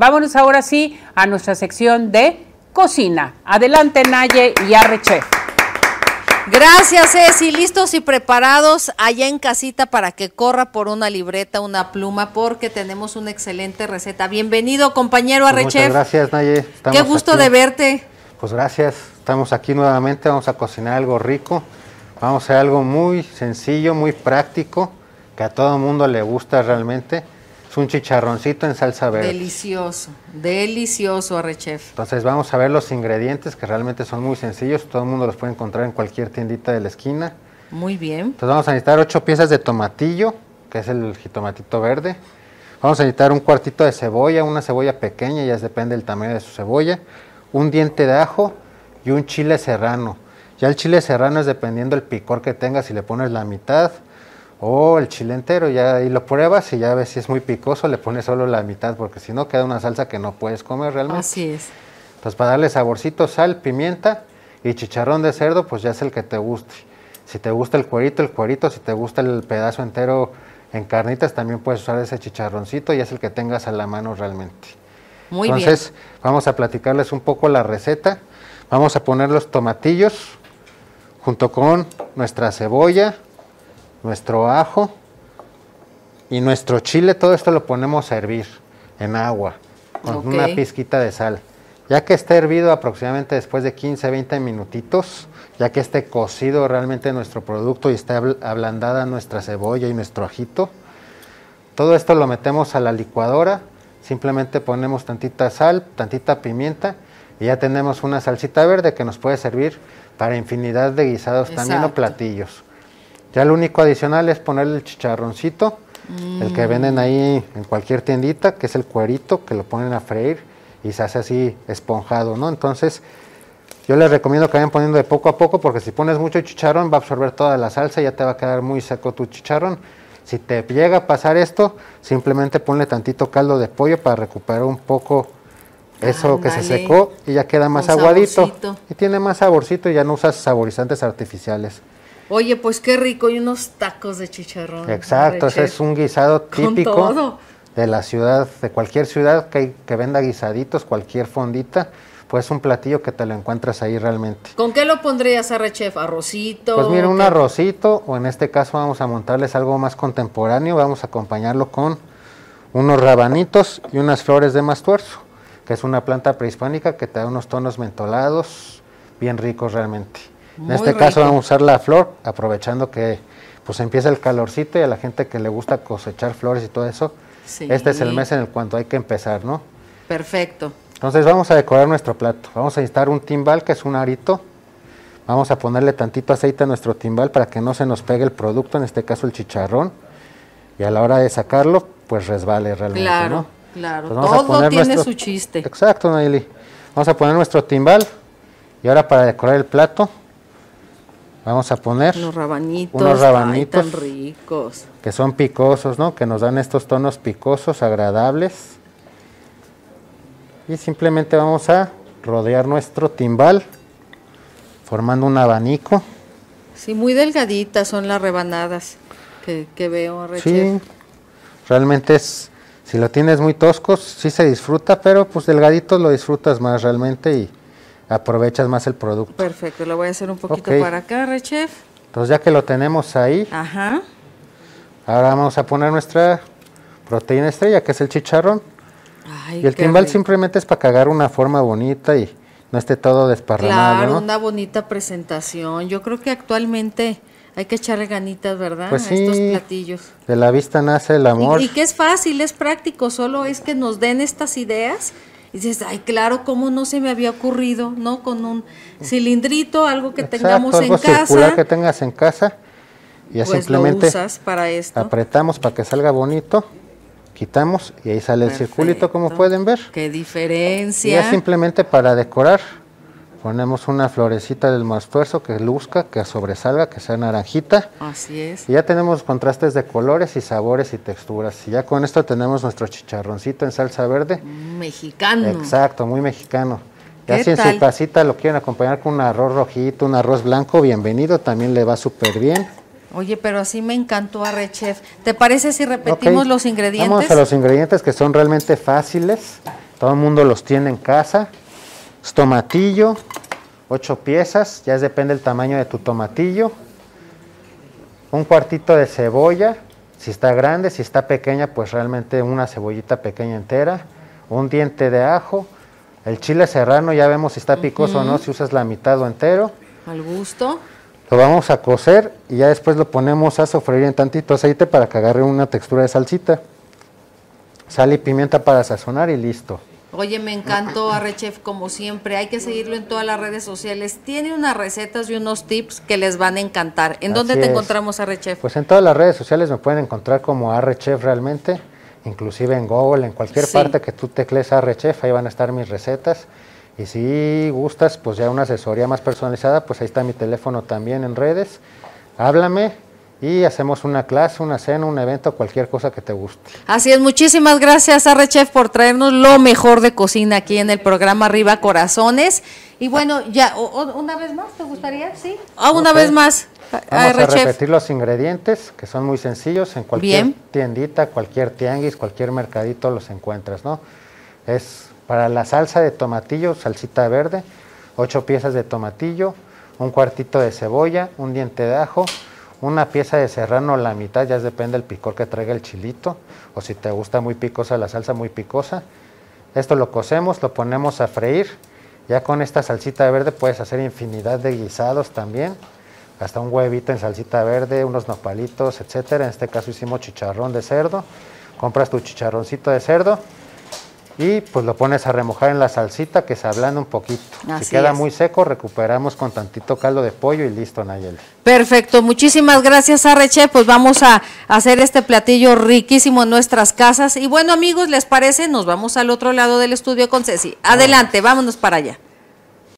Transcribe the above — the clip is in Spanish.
Vámonos ahora sí a nuestra sección de cocina. Adelante Naye y Arrechef. Gracias, Ceci. Listos y preparados allá en casita para que corra por una libreta, una pluma, porque tenemos una excelente receta. Bienvenido, compañero Pues Arrechef. Muchas gracias, Naye. Estamos Qué gusto aquí. de verte. Pues gracias. Estamos aquí nuevamente. Vamos a cocinar algo rico. Vamos a hacer algo muy sencillo, muy práctico, que a todo mundo le gusta realmente. Es un chicharroncito en salsa verde. Delicioso, delicioso, Arrechef. Entonces vamos a ver los ingredientes que realmente son muy sencillos. Todo el mundo los puede encontrar en cualquier tiendita de la esquina. Muy bien. Entonces vamos a necesitar ocho piezas de tomatillo, que es el jitomatito verde. Vamos a necesitar un cuartito de cebolla, una cebolla pequeña, ya depende del tamaño de su cebolla. Un diente de ajo y un chile serrano. Ya el chile serrano es dependiendo del picor que tengas, si le pones la mitad o el chile entero, ya ahí lo pruebas y ya ves si es muy picoso, le pones solo la mitad, porque si no queda una salsa que no puedes comer realmente. Así es. Entonces para darle saborcito, sal, pimienta y chicharrón de cerdo, pues ya es el que te guste. Si te gusta el cuerito, el cuerito, si te gusta el pedazo entero en carnitas, también puedes usar ese chicharroncito y es el que tengas a la mano realmente. Muy Entonces vamos a platicarles un poco la receta. Vamos a poner los tomatillos junto con nuestra cebolla, nuestro ajo y nuestro chile. Todo esto lo ponemos a hervir en agua con una pizquita de sal. Ya que esté hervido aproximadamente después de 15, 20 minutitos, ya que esté cocido realmente nuestro producto y esté abl- ablandada nuestra cebolla y nuestro ajito, todo esto lo metemos a la licuadora, simplemente ponemos tantita sal, tantita pimienta y ya tenemos una salsita verde que nos puede servir para infinidad de guisados también o platillos. Ya lo único adicional es ponerle el chicharroncito, el que venden ahí en cualquier tiendita, que es el cuerito, que lo ponen a freír y se hace así esponjado, ¿no? Entonces, yo les recomiendo que vayan poniendo de poco a poco porque si pones mucho chicharrón va a absorber toda la salsa y ya te va a quedar muy seco tu chicharrón. Si te llega a pasar esto, simplemente ponle tantito caldo de pollo para recuperar un poco eso que se secó y ya queda más aguadito. saborcito. Y tiene más saborcito y ya no usas saborizantes artificiales. Oye, pues qué rico, y unos tacos de chicharrón. Exacto, ese es un guisado típico de la ciudad, de cualquier ciudad que, que venda guisaditos, cualquier fondita, pues un platillo que te lo encuentras ahí realmente. ¿Con qué lo pondrías, Arrechef? ¿Arrocito? Pues mira, un ¿Qué? arrocito, o en este caso vamos a montarles algo más contemporáneo, vamos a acompañarlo con unos rabanitos y unas flores de mastuerzo, que es una planta prehispánica que te da unos tonos mentolados bien ricos realmente. Muy en este caso vamos a usar la flor, aprovechando que pues empieza el calorcito y a la gente que le gusta cosechar flores y todo eso, Sí. este es el mes en el cuanto hay que empezar, ¿no? Perfecto. Entonces vamos a decorar nuestro plato. Vamos a necesitar un timbal, que es un arito. Vamos a ponerle tantito aceite a nuestro timbal para que no se nos pegue el producto, en este caso el chicharrón. Y a la hora de sacarlo, pues resbale realmente, Claro, ¿no? claro. Todo tiene nuestro- su chiste. Exacto, Nayeli. Vamos a poner nuestro timbal. Y ahora para decorar el plato, vamos a poner Unos rabanitos. Unos Ay, tan ricos. que son picosos, ¿no? Que nos dan estos tonos picosos, agradables. Y simplemente vamos a rodear nuestro timbal, formando un abanico. Sí, muy delgaditas son las rebanadas que, que veo, Arrechef. Sí, realmente es, si lo tienes muy tosco, sí se disfruta, pero pues delgadito lo disfrutas más realmente y aprovechas más el producto. Perfecto, lo voy a hacer un poquito para acá, Arrechef. Entonces ya que lo tenemos ahí, Ajá. ahora vamos a poner nuestra proteína estrella, que es el chicharrón. Ay, Y el timbal rico. simplemente es para cagar una forma bonita y no esté todo desparramado, Claro, ¿no? una bonita presentación. Yo creo que actualmente hay que echarle ganitas, ¿verdad? Pues a estos platillos. De la vista nace el amor. Y, y que es fácil, es práctico, solo es que nos den estas ideas y dices, ay, claro, cómo no se me había ocurrido, ¿no? Con un cilindrito, algo que Exacto, tengamos algo en casa, que tengas en casa. Y ya pues simplemente lo usas para esto. apretamos para que salga bonito, quitamos y ahí sale el circulito como pueden ver. Qué Y ya diferencia. simplemente para decorar ponemos una florecita del mastuerzo que luzca, que sobresalga, que sea naranjita. Así es. Y ya tenemos contrastes de colores y sabores y texturas. Y ya con esto tenemos nuestro chicharroncito en salsa verde. Mexicano. Exacto, muy mexicano. Ya ¿Qué si en su casita lo quieren acompañar con un arroz rojito, un arroz blanco, bienvenido, también le va súper bien. Oye, pero así me encantó a Chef. ¿Te parece si repetimos los ingredientes? Vamos a los ingredientes que son realmente fáciles todo el mundo los tiene en casa. Es tomatillo, ocho piezas, ya depende del tamaño de tu tomatillo. Un cuartito de cebolla, si está grande, si está pequeña, pues realmente una cebollita pequeña entera. Un diente de ajo. El chile serrano, ya vemos si está picoso o no, si usas la mitad o entero. Al gusto. Lo vamos a cocer y ya después lo ponemos a sofreír en tantito aceite para que agarre una textura de salsita. Sal y pimienta para sazonar y listo. Oye, me encantó Arrechef como siempre. Hay que seguirlo en todas las redes sociales. Tiene unas recetas y unos tips que les van a encantar. ¿En dónde te es. encontramos Arrechef? Pues en todas las redes sociales me pueden encontrar como Arrechef realmente, inclusive en Google, en cualquier Sí. parte que tú teclees Arrechef, ahí van a estar mis recetas. Y si gustas, pues ya una asesoría más personalizada, pues ahí está mi teléfono también en redes. Háblame y hacemos una clase, una cena, un evento, cualquier cosa que te guste. Así es, muchísimas gracias Arrechef por traernos lo mejor de cocina aquí en el programa Arriba Corazones. Y bueno, ya, o- o- una vez más, ¿te gustaría? Sí. Ah, una vez más, Vamos a repetir los ingredientes, que son muy sencillos. En cualquier Bien. tiendita, cualquier tianguis, cualquier mercadito los encuentras, ¿no? Es para la salsa de tomatillo, salsita verde, ocho piezas de tomatillo, un cuartito de cebolla, un diente de ajo, una pieza de serrano, la mitad, ya depende del picor que traiga el chilito, o si te gusta muy picosa la salsa, muy picosa. Esto lo cocemos, lo ponemos a freír. Ya con esta salsita verde puedes hacer infinidad de guisados también hasta un huevito en salsita verde, unos nopalitos, etcétera. En este caso hicimos chicharrón de cerdo. Compras tu chicharroncito de cerdo y pues lo pones a remojar en la salsita que se ablanda un poquito. Así si queda es. muy seco, recuperamos con tantito caldo de pollo y listo, Nayeli. Perfecto, muchísimas gracias Arrechef. Pues vamos a hacer este platillo riquísimo en nuestras casas. Y bueno amigos, ¿les parece? Nos vamos al otro lado del estudio con Ceci. Adelante, vámonos para allá.